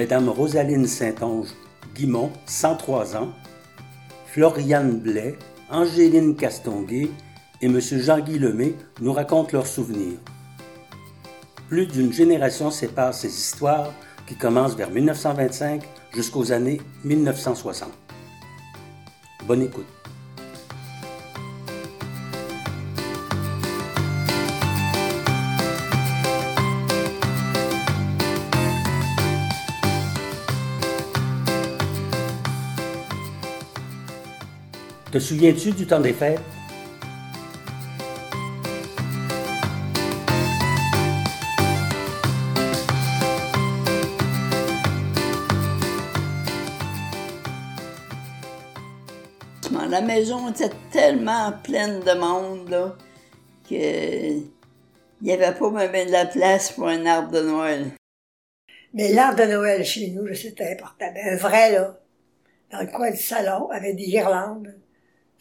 Mesdames Rosaline Saint-Onge Guimont, 103 ans, Floriane Blais, Angéline Castonguay et M. Jean-Guy Lemay nous racontent leurs souvenirs. Plus d'une génération sépare ces histoires qui commencent vers 1925 jusqu'aux années 1960. Bonne écoute. Te souviens-tu du temps des fêtes? La maison était tellement pleine de monde là, que il n'y avait pas même de la place pour un arbre de Noël. Mais l'arbre de Noël chez nous, c'était important. Un vrai, là, dans le coin du salon, avec des guirlandes.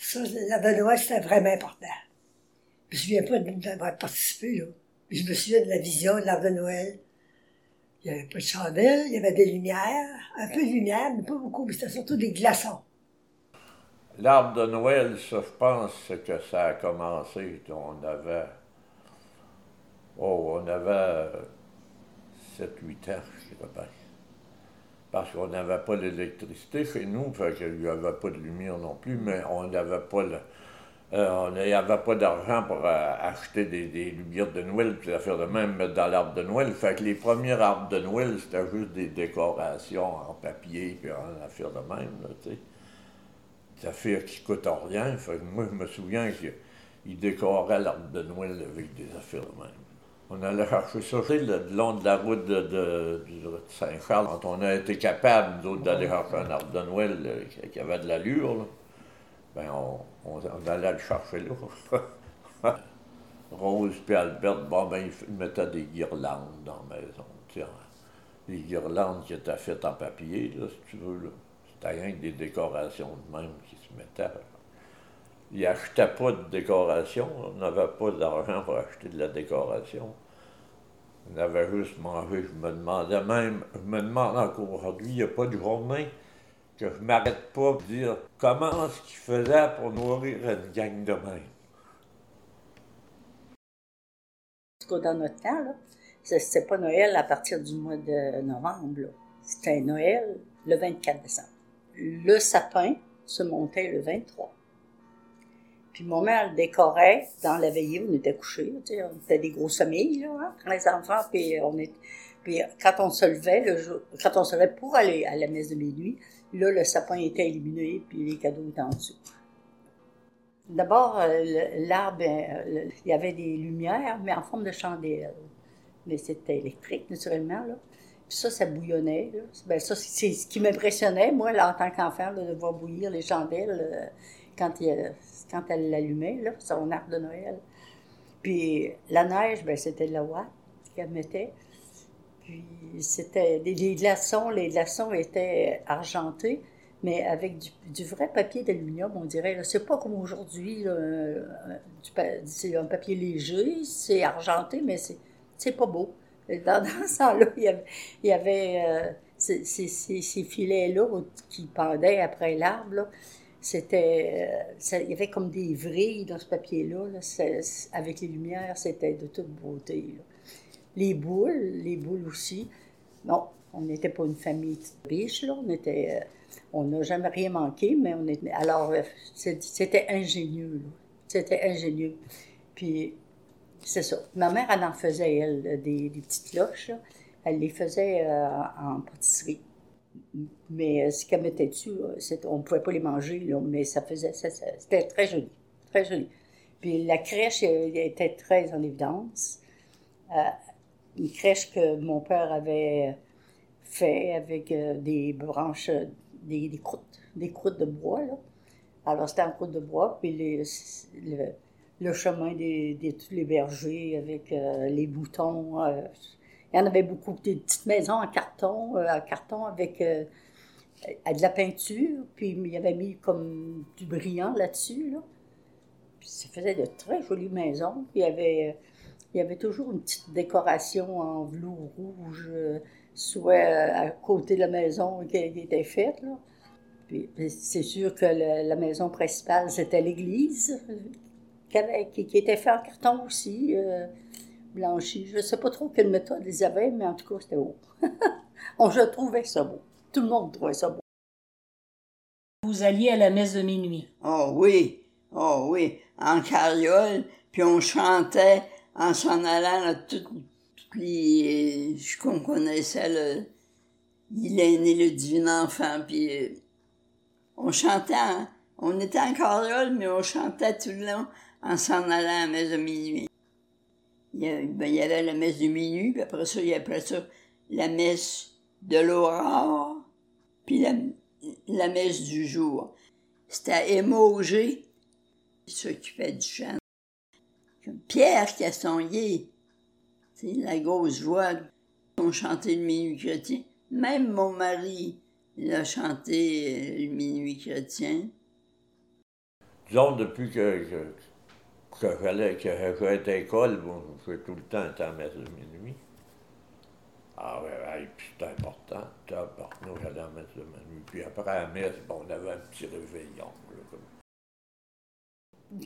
Ça, l'arbre de Noël, c'était vraiment important. Je me souviens pas d'avoir participé, là. je me souviens de la vision de l'arbre de Noël. Il y avait pas de chandelle, il y avait des lumières, un peu de lumière, mais pas beaucoup, mais c'était surtout des glaçons. L'arbre de Noël, ça, je pense que ça a commencé. On avait. Oh, on avait 7-8 ans, je dirais pas. Parce qu'on n'avait pas l'électricité chez nous, fait qu'il n'y avait pas de lumière non plus, mais on n'avait pas le. Euh, on n'avait pas d'argent pour euh, acheter des, lumières de Noël, puis faire de même mettre dans l'arbre de Noël. Fait que les premiers arbres de Noël, c'était juste des décorations en papier, puis en affaire de même, des affaires qui coûtent rien. moi, je me souviens qu'il décorait l'arbre de Noël avec des affaires de même. On allait chercher ça le long de la route de, Saint-Charles. Quand on a été capable, nous d'aller chercher un arbre de Noël euh, qui avait de l'allure, ben on, allait le chercher là. Rose et Albert, bon, ben, ils mettaient des guirlandes dans la maison. des guirlandes qui étaient faites en papier, là, si tu veux. C'était rien que des décorations de même qui se mettaient. Ils n'achetaient pas de décoration. On n'avait pas d'argent pour acheter de la décoration. On avait juste mangé. Je me demandais même, je me demande encore aujourd'hui, il n'y a pas de journée que je ne m'arrête pas de dire comment est-ce qu'ils faisaient pour nourrir une gang de même. Dans notre temps, c'était pas Noël à partir du mois de novembre. C'était Noël le 24 décembre le sapin se montait le 23. Puis mon mère décorait dans la veillée, on était couchés, on était des grosses familles, là, hein, les enfants, puis on est, puis quand on se levait, le jour, quand on se levait pour aller à la messe de minuit, là, le sapin était illuminé, puis les cadeaux étaient en dessous. D'abord, euh, l'arbre, euh, il y avait des lumières, mais en forme de chandelle. Mais c'était électrique, naturellement, là. Puis ça, ça bouillonnait. Ben, ça, c'est ce qui m'impressionnait, moi, là, en tant qu'enfant, de voir bouillir les chandelles euh, quand, elle l'allumait, son arbre de Noël. Puis la neige, ben, c'était de la ouate qu'elle mettait. Puis c'était des, glaçons. Les glaçons étaient argentés, mais avec du, vrai papier d'aluminium, on dirait. C'est pas comme aujourd'hui, c'est un papier léger, c'est argenté, mais c'est pas beau. Dans, ce temps-là, il y avait, euh, ces, filets-là qui pendaient après l'arbre. C'était, euh, il y avait comme des vrilles dans ce papier-là. avec les lumières, c'était de toute beauté. Les boules, les boules aussi. Bon, on n'était pas une famille biche, là. On était, euh, on n'a jamais rien manqué, mais on était, alors, c'était ingénieux, C'était ingénieux. Puis, c'est ça. Ma mère, elle en faisait, elle, des, petites cloches. Elle les faisait euh, en pâtisserie. Mais euh, ce qu'elle mettait dessus, on ne pouvait pas les manger, mais ça faisait. c'était très joli. Très joli. Puis la crèche était très en évidence. Euh, une crèche que mon père avait fait avec des branches, des, croûtes, des croûtes de bois. Alors c'était en croûte de bois, puis le, chemin des, tous les bergers avec euh, les boutons. Euh, il y en avait beaucoup, des petites maisons en carton, euh, en carton avec de la peinture, puis il y avait mis comme du brillant là-dessus. Là. Puis ça faisait de très jolies maisons. Puis il y avait il y avait toujours une petite décoration en velours rouge, euh, soit à côté de la maison qui, était faite. Là. Puis, c'est sûr que la maison principale, c'était l'église, qui, était faite en carton aussi, euh, blanchi. Je ne sais pas trop quelle méthode ils avaient, mais en tout cas, c'était beau. On, je trouvais ça beau. Tout le monde trouvait ça beau. Vous alliez à la messe de minuit. Oh oui, oh oui, en carriole, puis on chantait en s'en allant à toutes, les... qu'on connaissait, le, il est né le divin enfant, puis euh, on chantait, on était en carriole, mais on chantait tout le long en s'en allant à la messe de minuit. Il y, avait, ben, la messe de minuit, puis après ça, il y avait ça la messe de l'aurore, puis la, la messe du jour. C'était à Émogé, qui s'occupait du chant. Pierre Castonguay, c'est la grosse voix, ont chanté le minuit chrétien. Même mon mari, il a chanté euh, le minuit chrétien. Disons, depuis que, que j'allais, à l'école, bon, je tout le temps à la messe de minuit. Ah ouais, puis c'était important. Nous, j'allais à messe de minuit. Puis après la messe, bon, on avait un petit réveillon.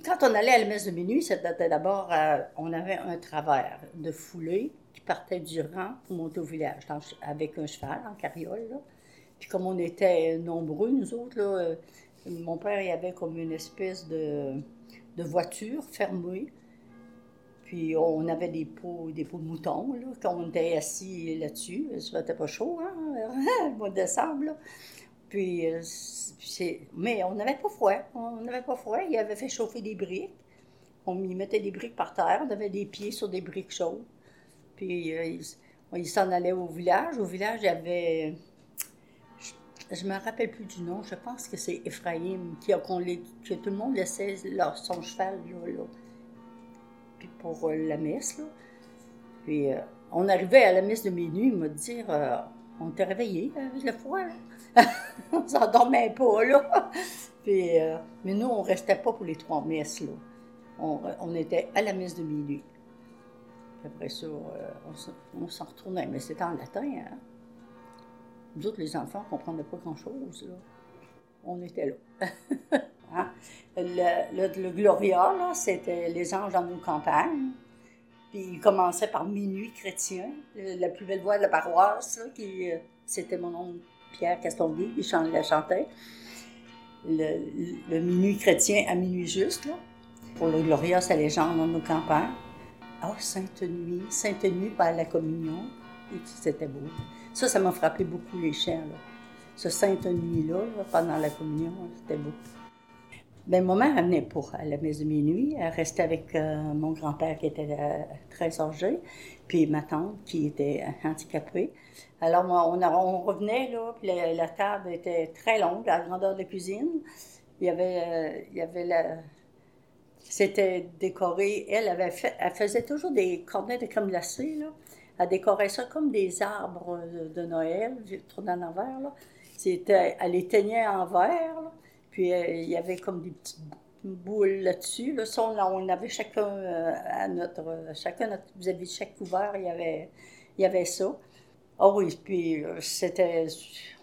Quand on allait à la messe de minuit, c'était d'abord, euh, on avait un travers de foulée qui partait du rang pour monter au village, avec un cheval en carriole. Puis comme on était nombreux, nous autres, là, euh, mon père, il avait comme une espèce de, de voiture fermée puis on avait des pots, des pots de mouton, là, quand on était assis là-dessus. Ça n'était pas chaud, hein, le mois de décembre. Là. Puis, euh, mais on n'avait pas froid. On n'avait pas froid. Il avait fait chauffer des briques. On y mettait des briques par terre. On avait des pieds sur des briques chaudes. Puis euh, il, s'en allait au village. Au village, il y avait. Je ne me rappelle plus du nom. Je pense que c'est Ephraim, qui, que tout le monde laissait son cheval là pour euh, la messe. Là. Puis euh, on arrivait à la messe de minuit, il m'a dit euh, On t'est réveillé avec le froid. on s'endormait pas, là. Puis, mais nous, on restait pas pour les trois messes. Là. On, était à la messe de minuit. après ça, on, s'en retournait. Mais c'était en latin. Hein? Nous autres, les enfants, on ne comprenaient pas grand-chose. On était là. Hein? Le, Gloria, c'était les anges dans nos campagnes. Puis il commençait par Minuit chrétien, la plus belle voix de la paroisse, qui, euh, c'était mon oncle Pierre Castonguay, il chantait. Le, Minuit chrétien à minuit juste. Pour le Gloria, c'est les gens dans nos campagnes. Oh, Sainte Nuit, Sainte Nuit par la communion. C'était beau. Ça, ça m'a frappé beaucoup les chants. Ce Sainte Nuit-là, pendant la communion, c'était beau. Ben, ma mère, elle venait pour la messe de minuit. Elle restait avec euh, mon grand-père qui était euh, très âgé, puis ma tante qui était handicapée. Alors, on, on revenait, là, puis la, table était très longue, la grandeur de la cuisine. Il y avait, euh, il y avait la... C'était décoré. Elle, avait fait, elle faisait toujours des cornets de crème glacée, là. Elle décorait ça comme des arbres de, Noël, tournant en envers, là. Elle les teignait en verre. Puis euh, il y avait comme des petites boules là-dessus. Là, on, avait chacun euh, à notre, chacun notre, vis-à-vis de chaque couvert, il y avait, il y avait ça. Oh oui, puis euh, c'était,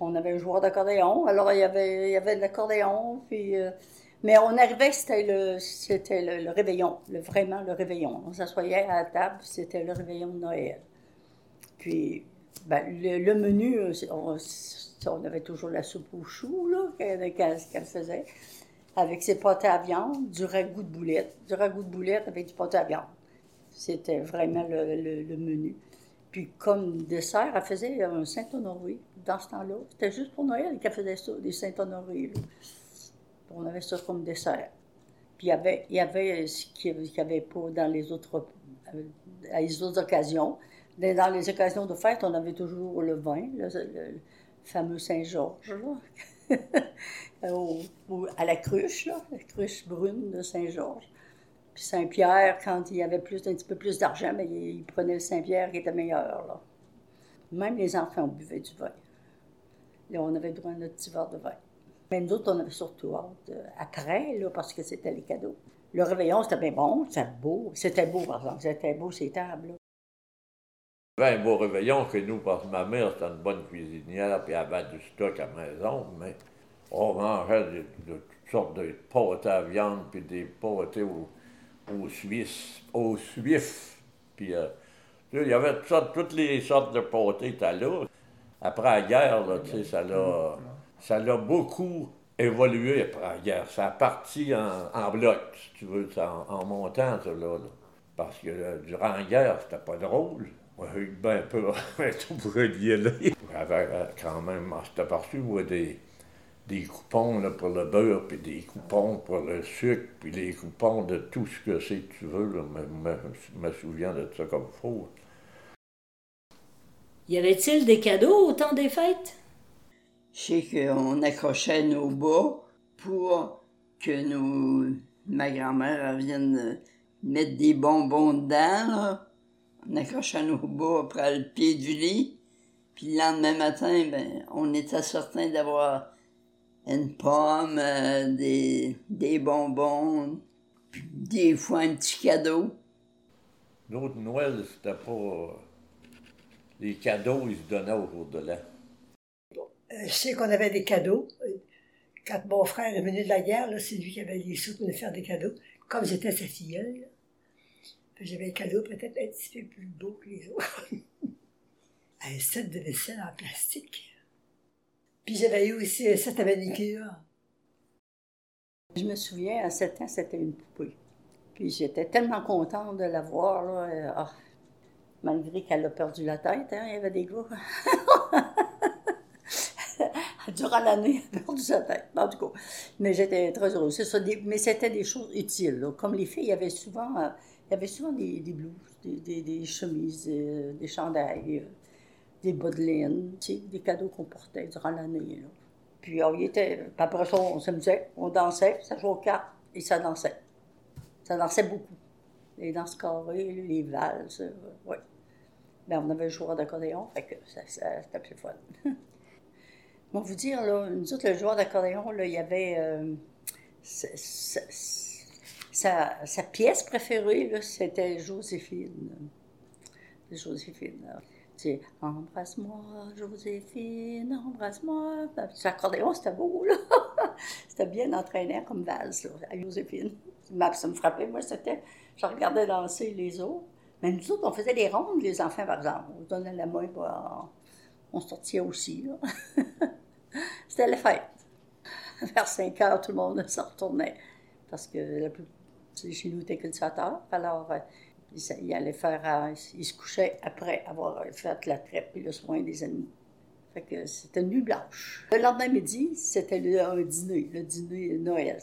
on avait un joueur d'accordéon, alors il y avait, il y avait l'accordéon, puis, mais on arrivait, c'était le, c'était le, réveillon, le, vraiment le réveillon. On s'assoyait à la table, c'était le réveillon de Noël. Puis, ben, le, menu, on, on avait toujours la soupe aux choux, qu'elle faisait, avec ses pâtes à viande, du ragoût de boulettes, du ragoût de boulettes avec du pâte à viande. C'était vraiment le, menu. Puis comme dessert, elle faisait un Saint-Honoré dans ce temps-là. C'était juste pour Noël qu'elle faisait ça, des Saint-Honoré. On avait ça comme dessert. Puis il y avait, il y avait ce qu'il n'y avait pas dans les autres, euh, à les autres occasions. Dans les occasions de fête, on avait toujours le vin, le, fameux Saint-Georges, à la cruche, la cruche brune de Saint-Georges. Puis Saint-Pierre, quand il y avait un petit peu plus d'argent, mais ben, il, prenait le Saint-Pierre qui était meilleur. Là. Même les enfants buvaient du vin. Là, on avait droit à notre petit verre de vin. Mais nous autres, on avait surtout hâte euh, après, là, parce que c'était les cadeaux. Le réveillon, c'était bien bon, c'était beau. C'était beau, par exemple. C'était beau, ces tables. là. Avait un beau réveillon que nous, parce que ma mère, c'était une bonne cuisinière, puis elle avait du stock à la maison, mais on mangeait de, toutes sortes de pâtés à viande, puis des pâtés au, au Suisse, au Suif. Puis euh, il y avait toutes, sortes- toutes les sortes de pâtés étaient là. Après la guerre, là, ça l'a, ça l'a beaucoup évolué après la guerre. Ça a parti en, en bloc, si tu veux, en, en montant, ça, là. là. Parce que euh, durant la guerre, c'était pas drôle. On a eu ben peu tout pour y aller. J'avais quand même, c'était parti, moi, des, des coupons là, pour le beurre, puis des coupons pour le sucre, puis des coupons de tout ce que c'est que tu veux. Là. Me- me- Je me souviens de ça comme faut. Y avait-il des cadeaux au temps des fêtes? Je sais qu'on accrochait nos bas pour que nos, ma grand-mère vienne mettre des bonbons dedans. Là. On accrochait nos bas après le pied du lit. Puis le lendemain matin, ben, on était certain d'avoir une pomme, euh, des, des bonbons, puis des fois un petit cadeau. L'autre Noël, c'était pas. Les cadeaux, ils se donnaient au jour de l'an. Euh, je sais qu'on avait des cadeaux. Euh, Quand mon frère est venu de la guerre, c'est lui qui avait les sous pour nous faire des cadeaux. Comme j'étais sa filleule, j'avais un cadeau peut-être un petit peu plus beau que les autres. un set de vaisselle en plastique. Puis j'avais eu aussi un set à manicure. Je me souviens, à 7 ans, c'était une poupée. Puis j'étais tellement contente de la voir, là. euh, ah, malgré qu'elle a perdu la tête, hein, il y avait des gars. Durant l'année, elle a perdu sa tête, en tout cas. Mais j'étais très heureuse. Mais c'était des choses utiles. Comme les filles, il y avait souvent, euh, il y avait souvent des, blouses, des, chemises, euh, des chandails, euh, des bas de des cadeaux qu'on portait durant l'année. Puis on y était. Après ça, on s'amusait, on dansait, ça jouait aux cartes et ça dansait. Ça dansait beaucoup. Les danses carrées, les valses, euh, oui. Ben, on avait le joueur d'accordéon, fait que ça, ça- c'était plus fun. Bon, vous dire, là, le joueur d'accordéon, il y avait. Sa- pièce préférée, c'était Joséphine. Joséphine. sais, embrasse-moi, Joséphine, embrasse-moi. L'accordéon, c'était beau, là. c'était bien entraînant comme valse, là, à Joséphine. Ça me frappait, moi, c'était. Je regardais danser les autres. Mais nous autres, on faisait des rondes, les enfants, par exemple. On donnait la main, bah, on sortait aussi, là. c'était la fête. Vers 5 heures, tout le monde se retournait. Parce que la chez nous, était cultivateur. Alors, euh, il, il allait faire. euh, il se couchait après avoir fait la traite et le soin des ennemis. Fait que c'était une nuit blanche. Le lendemain midi, c'était un dîner, le dîner Noël.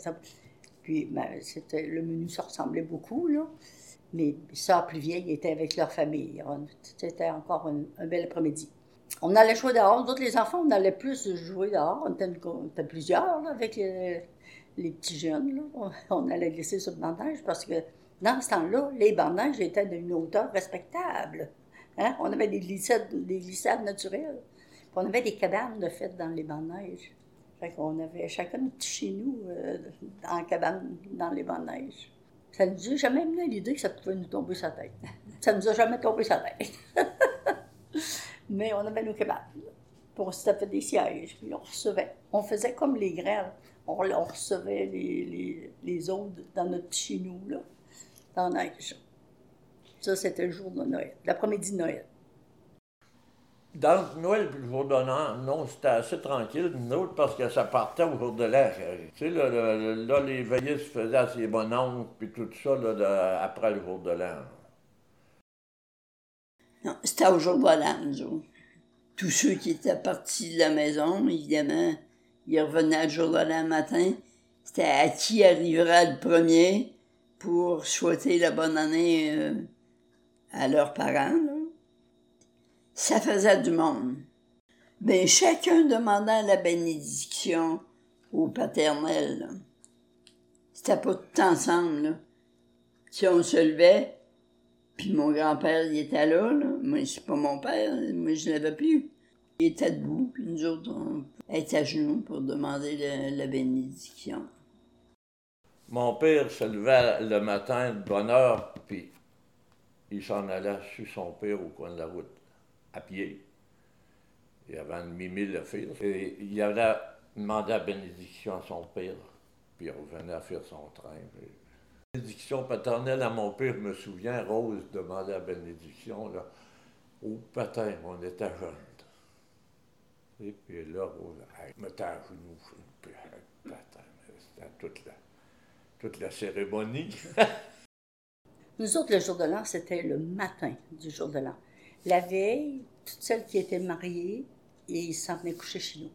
Puis, ben, c'était, le menu, ça ressemblait beaucoup, là. Mes sœurs plus vieilles étaient avec leur famille. C'était encore un, bel après-midi. On allait jouer dehors. Nous autres, les enfants, on allait plus jouer dehors. On était, plusieurs, avec les, les petits jeunes. On, allait glisser sur le neige parce que dans ce temps-là, les neige étaient d'une hauteur respectable. Hein? On avait des glissades, des naturelles. On avait des cabanes de fête dans les neige. Fait qu'on avait chacun notre petit chez nous euh, en cabane dans les neige. Ça ne nous a jamais amené à l'idée que ça pouvait nous tomber sur la tête. Ça ne nous a jamais tombé sur la tête. Mais on avait nos cabanes. Puis on des sièges, on recevait. On faisait comme les grands. On, on recevait les, les, les autres dans notre chez nous, là, dans la neige. Ça, c'était le jour de Noël, l'après-midi de Noël. Dans Noël puis le jour de l'an, non, c'était assez tranquille, nous autres, parce que ça partait au jour de l'an. Tu sais, là, là, là, les veillées se faisaient à ses bonhommes, puis tout ça, là, de- après le jour de l'an. Non, c'était au jour de l'an, nous autres. Tous ceux qui étaient partis de la maison, évidemment, ils revenaient le jour de l'an matin. C'était à qui arrivera le premier pour souhaiter la bonne année euh, à leurs parents. Ça faisait du monde. Mais chacun demandait la bénédiction au paternel. C'était pas tout ensemble. Si on se levait, puis mon grand-père, il était là, là. Moi, c'est pas mon père, moi, je l'avais plus. Il était debout, puis nous autres, était à genoux pour demander la bénédiction. Mon père se levait le matin de bonne heure, puis il s'en allait sur son père au coin de la route, à pied. Il avait un demi-mille à faire. Et il allait demander la bénédiction à son père, puis il revenait à faire son train. Bénédiction paternelle à mon père, je me souviens, Rose demandait la bénédiction, là. Au patin, on était jeunes. Et puis là, elle mettait à genoux, puis c'était toute la, toute la cérémonie. Nous autres, le jour de l'an, c'était le matin du jour de l'an. La veille, toutes celles qui étaient mariées, ils s'en venaient coucher chez nous.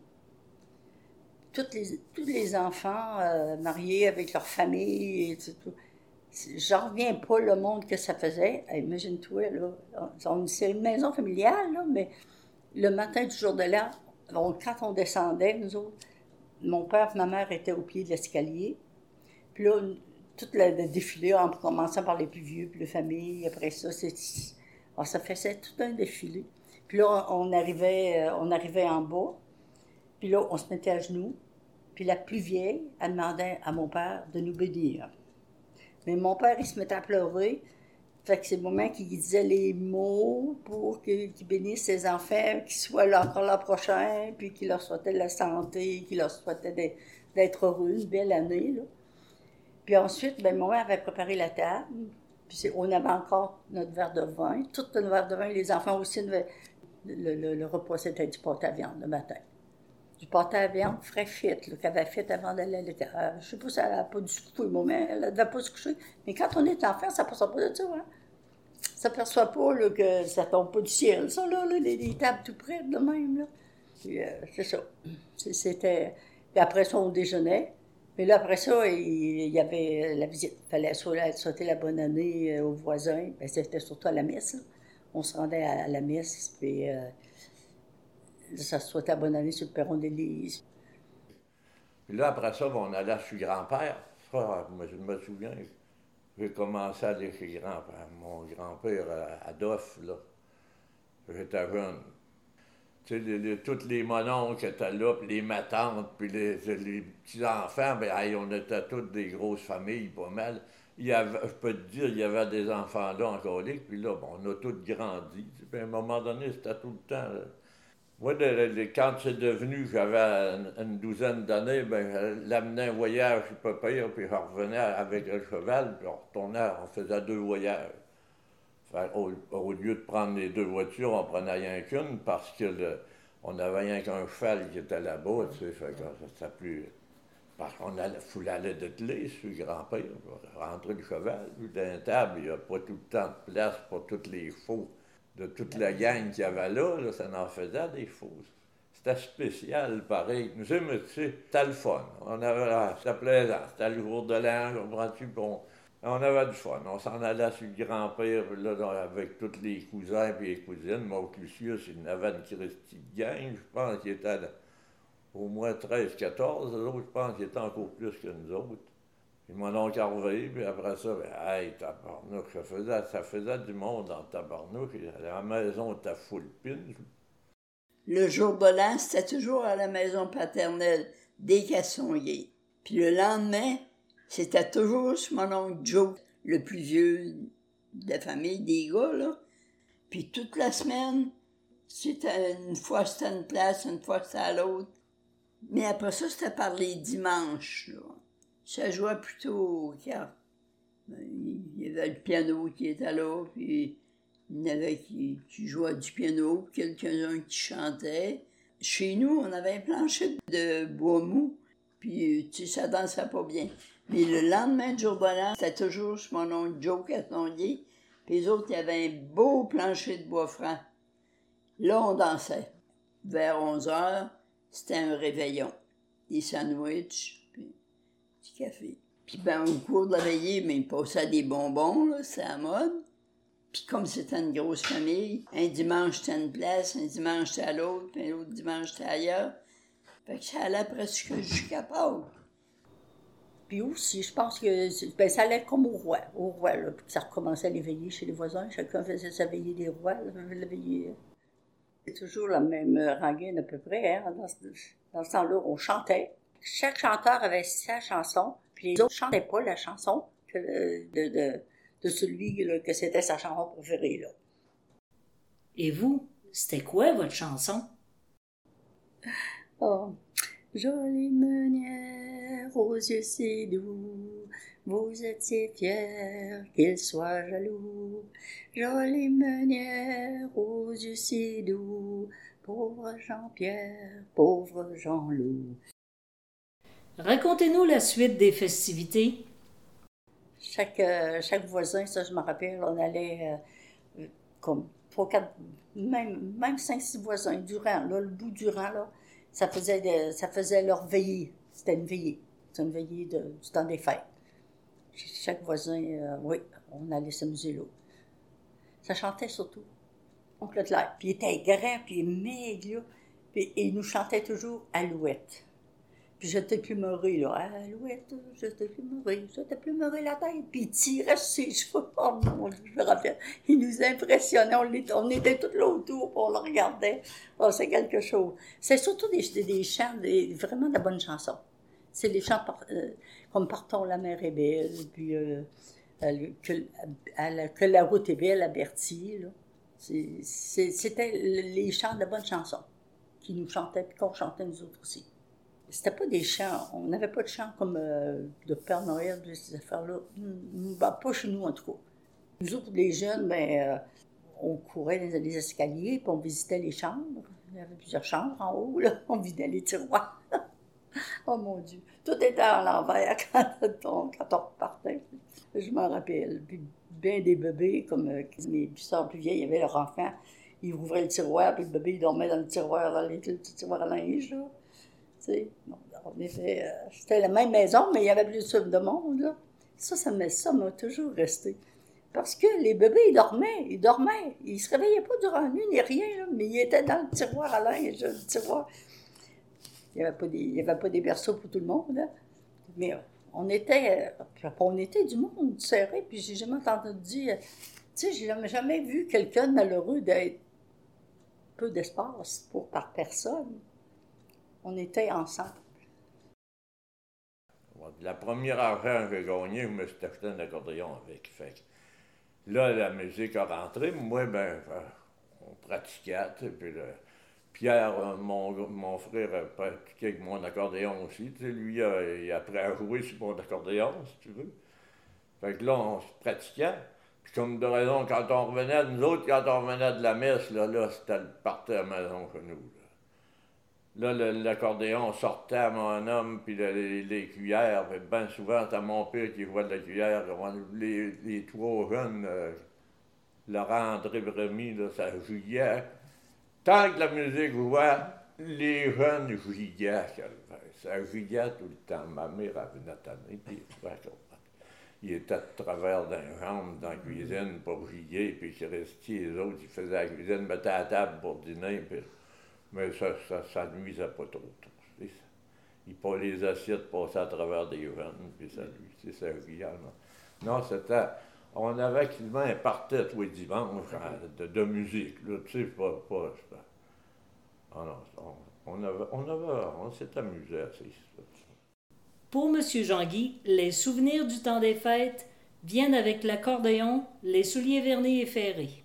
Toutes les, tous les enfants euh, mariés avec leur famille et tout. J'en reviens pas le monde que ça faisait. Imagine-toi, là. C'est une maison familiale, là, mais le matin du jour de l'an, quand on descendait, nous autres, mon père et ma mère étaient au pied de l'escalier. Puis là, tout le, le défilé, en commençant par les plus vieux, puis les familles, après ça, c'est, alors, ça faisait tout un défilé. Puis là, on arrivait, euh, on arrivait en bas, puis là, on se mettait à genoux, puis la plus vieille, elle demandait à mon père de nous bénir. Mais mon père, il se mettait à pleurer. Fait que c'est le moment qu'il disait les mots pour que- qu'il bénisse ses enfants, qu'ils soient encore l'an prochain, puis qu'il leur souhaitait de la santé, qu'il leur souhaitait d'être- heureux, belle année. Là. Puis ensuite, ben, maman avait préparé la table. Puis on avait encore notre verre de vin. Tout notre verre de vin. Les enfants aussi, le, le- le repas, c'était du pâté à viande le matin. Du pâté à viande frais là, qu'elle avait fait avant d'aller à. Euh, Je sais pas si elle n'a pas dû se coucher, mais elle ne devait pas se coucher. Mais quand on est enfant, ça ne passe pas de ça. Hein? Ça ne perçoit pas que ça tombe pas du ciel, ça, là, là, les, les tables tout près de même. Là. Euh, c'est ça. C'était... Après ça, on déjeunait. Mais là, après ça, il y avait la visite. Il fallait souhaiter la bonne année euh, aux voisins. Ben, c'était surtout à la messe. On se rendait à, la messe, euh, ça se souhaitait la bonne année sur le perron d'Élise. Puis là, après ça, on allait chez grand-père. Je me souviens, j'ai commencé à aller chez grand-père. Mon grand-père, euh, Adolphe, là. J'étais jeune. Tu sais, les- les- tous les mononcles étaient là, puis les matantes, puis les, petits-enfants, ben, hey, on était toutes des grosses familles, pas mal. Il y avait, je peux te dire, il y avait des enfants là en colique, puis là, ben, on a tous grandi. Puis à un moment donné, c'était tout le temps. là. Moi, quand c'est devenu, j'avais une, douzaine d'années, ben, je l'amenais un voyage, je peux pire, puis je revenais avec le cheval, puis on retournait, on faisait deux voyages. Au, lieu de prendre les deux voitures, on prenait rien qu'une parce que on avait rien qu'un cheval qui était là-bas, tu sais, plus... Parce qu'on allait, fallait aller de clé sur le grand-père, rentrer le cheval. Une table, il n'y a pas tout le temps de place pour tous les chevaux de toute la gang qu'il y avait là, là, ça en faisait des chevaux. C'était spécial, pareil. Nous tu sais, c'était le fun. On avait, ah, c'était plaisant. C'était le jour de l'an, comprends-tu? puis On, avait du fun. On s'en allait sur le grand-père, là, avec tous les cousins et les cousines. Moi, Lucius, il avait une Christie gang, je pense qu'il était là, au moins 13, 14. Les autres, je pense qu'il était encore plus que nous autres. Puis mon oncle Harvey, puis après ça, ben, hey, tabarnouche, ça faisait, ça faisait du monde en tabarnouche. La maison était full pin. Le jour de c'était toujours à la maison paternelle des Cassonniers. Puis le lendemain, c'était toujours sur mon oncle Joe, le plus vieux de la famille des gars, là. Puis toute la semaine, c'était une fois c'était une place, une fois c'était à l'autre. Mais après ça, c'était par les dimanches, là. Ça jouait plutôt aux cartes. Il y avait le piano qui était là, puis il y en avait qui, jouaient du piano, quelques-uns qui chantaient. Chez nous, on avait un plancher de bois mou, puis tu sais, ça dansait pas bien. Mais le lendemain du jour de l'an, c'était toujours mon oncle Joe Catonnier, puis les autres, il y avait un beau plancher de bois franc. Là, on dansait. Vers 11 heures, c'était un réveillon. Des sandwichs, café. Puis ben, au cours de la veillée, ben, il passait des bonbons, là, c'est à mode. Puis comme c'était une grosse famille, un dimanche c'était à une place, un dimanche c'était à l'autre, puis un autre dimanche c'était ailleurs. Fait que ça allait presque jusqu'à Pâques. Puis aussi, je pense que ben, ça allait comme au roi, au roi, là, puis ça recommençait les veillées chez les voisins. Chacun faisait sa veillée des rois, la veillée. C'est toujours la même euh, rengaine à peu près. Hein? Dans, dans ce temps-là, on chantait. Chaque chanteur avait sa chanson, puis les autres chantaient pas la chanson que, de, de, de celui là, que c'était sa chanson préférée. Là. Et vous, c'était quoi votre chanson? Oh, jolie meunière aux yeux si doux, vous étiez fier qu'il soit jaloux. Jolie meunière aux yeux si doux, pauvre Jean-Pierre, pauvre Jean-Loup. Racontez-nous la suite des festivités. Chaque, euh, chaque voisin, ça je me rappelle, on allait euh, comme trois, quatre, même, même cinq, six voisins durant, là, le bout du rang, là, ça faisait, ça leur veillée. C'était une veillée. C'était une veillée de, du temps des fêtes. Chaque voisin, euh, oui, on allait s'amuser là. Ça chantait surtout. Oncle Claire. Puis il était grand, puis il maigre. Puis il nous chantait toujours Alouette. Puis je t'ai là. Alouette, je t'ai plus meuré, je t'ai la tête. Puis il tirait ses cheveux. Oh mon Dieu, je me rappelle. Il nous impressionnait. On était, on était tous là autour, on le regardait. Oh, c'est quelque chose. C'est surtout des, des, des chants, des- vraiment de bonnes chansons. C'est les chants euh, comme Partons, la mer est belle, puis euh, que, la, route est belle à Berthier. C'était les chants de bonnes chansons qui nous chantaient, puis qu'on chantait nous autres aussi. C'était pas des chants, on n'avait pas de chants comme euh, de Père Noël, de ces affaires-là. Hmm, ben, pas chez nous, en tout cas. Nous autres, les jeunes, ben, euh, on courait dans les escaliers, puis on visitait les chambres. Il y avait plusieurs chambres en haut, là. On vidait les tiroirs. oh mon Dieu. Tout était à l'envers quand on, quand on repartait. Je m'en rappelle. Puis bien des bébés, comme euh, mes soeurs plus vieilles avaient leur enfant, ils ouvraient le tiroir, puis le bébé il dormait dans le tiroir, dans les petits tiroirs à linge, là. Euh, c'était la même maison, mais il y avait plus de monde, là. Ça, ça m'a, ça m'a toujours resté. Parce que les bébés, ils dormaient, ils dormaient. Ils se réveillaient pas durant la nuit, ni rien, là, mais ils étaient dans le tiroir à linge, le tiroir. Il n'y avait, pas des- avait pas des berceaux pour tout le monde, là. Mais on était, euh, on était du monde serré, puis j'ai jamais entendu dire, tu sais, j'ai jamais, vu quelqu'un malheureux d'être peu d'espace pour, par personne. On était ensemble. La première argent que j'ai gagné, je me suis acheté un accordéon avec. Là, la musique a rentré. Moi, ben, euh, on pratiquait. Puis Pierre, euh, mon, mon frère, a pratiqué avec mon accordéon aussi. Lui, euh, il a appris à jouer sur mon accordéon, si tu veux. Fait que là, on se pratiquait. Puis comme de raison, quand on revenait, nous autres, quand on revenait de la messe, là, là c'était le party à la maison chez nous. Là, l'accordéon sortait à mon homme, puis le- les, les cuillères. Bien souvent, c'était mon père qui jouait de la cuillère. Les, trois jeunes, euh, Laurent, André Bremy, là, ça giait. Tant que la musique jouait, les jeunes giaient. Ça giait tout le temps. Ma mère avait tanner, puis il était de travers d'un chambre dans la cuisine pour gier, puis il restait les autres, ils faisaient la cuisine, mettaient à table pour dîner, puis mais ça, ça, ça nuisait pas trop. trop. Il les assiettes passaient à travers des jeunes, puis ça lui, c'est riant, Non, Non, c'était. On avait quasiment un party tous les dimanches hein, de, de musique, tu sais, pas. pas Ah non, on, on avait, on avait, on s'est amusé assez. Pour M. Jean-Guy, les souvenirs du temps des fêtes viennent avec l'accordéon, les souliers vernis et ferrés.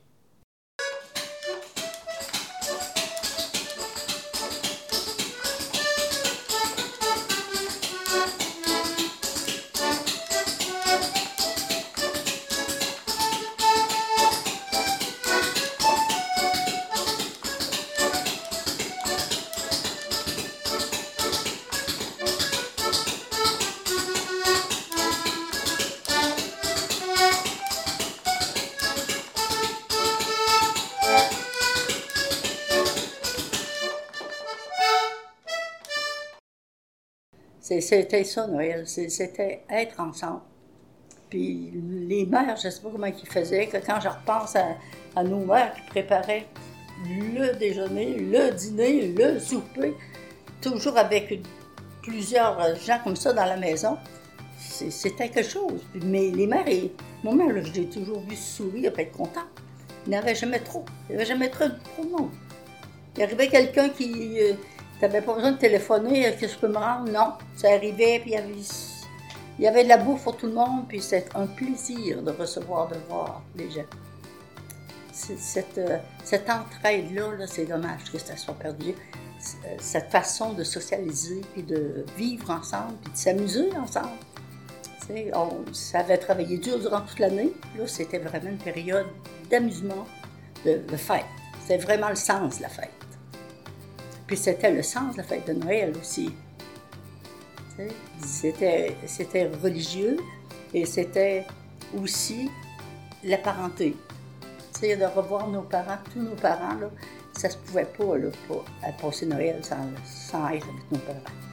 C'était ça, Noël. C'était être ensemble. Puis les mères, je ne sais pas comment ils faisaient, que quand je repense à, nos mères qui préparaient le déjeuner, le dîner, le souper, toujours avec plusieurs gens comme ça dans la maison, c'était quelque chose. Mais les mères, et, mon mère, là, je l'ai toujours vu sourire et être content. Il n'y avait jamais trop. Il n'y avait jamais trop, trop de monde. Il arrivait quelqu'un qui. tu n'avais pas besoin de téléphoner, est-ce que je peux me rendre? Non. Ça arrivait, puis il y avait. Il y avait de la bouffe pour tout le monde, puis c'est un plaisir de recevoir, de voir les gens. C'est- Cette, euh, cette entraide-là, là, c'est dommage que ça soit perdu. Euh, Cette façon de socialiser, puis de vivre ensemble, puis de s'amuser ensemble. On savait travailler dur durant toute l'année. Là, c'était vraiment une période d'amusement, de, de fête. C'était vraiment le sens de la fête. Puis c'était le sens de la fête de Noël aussi. C'était, religieux et c'était aussi la parenté. Tu sais, de revoir nos parents, tous nos parents, là, ça se pouvait pas, là, à passer Noël sans, sans être avec nos parents.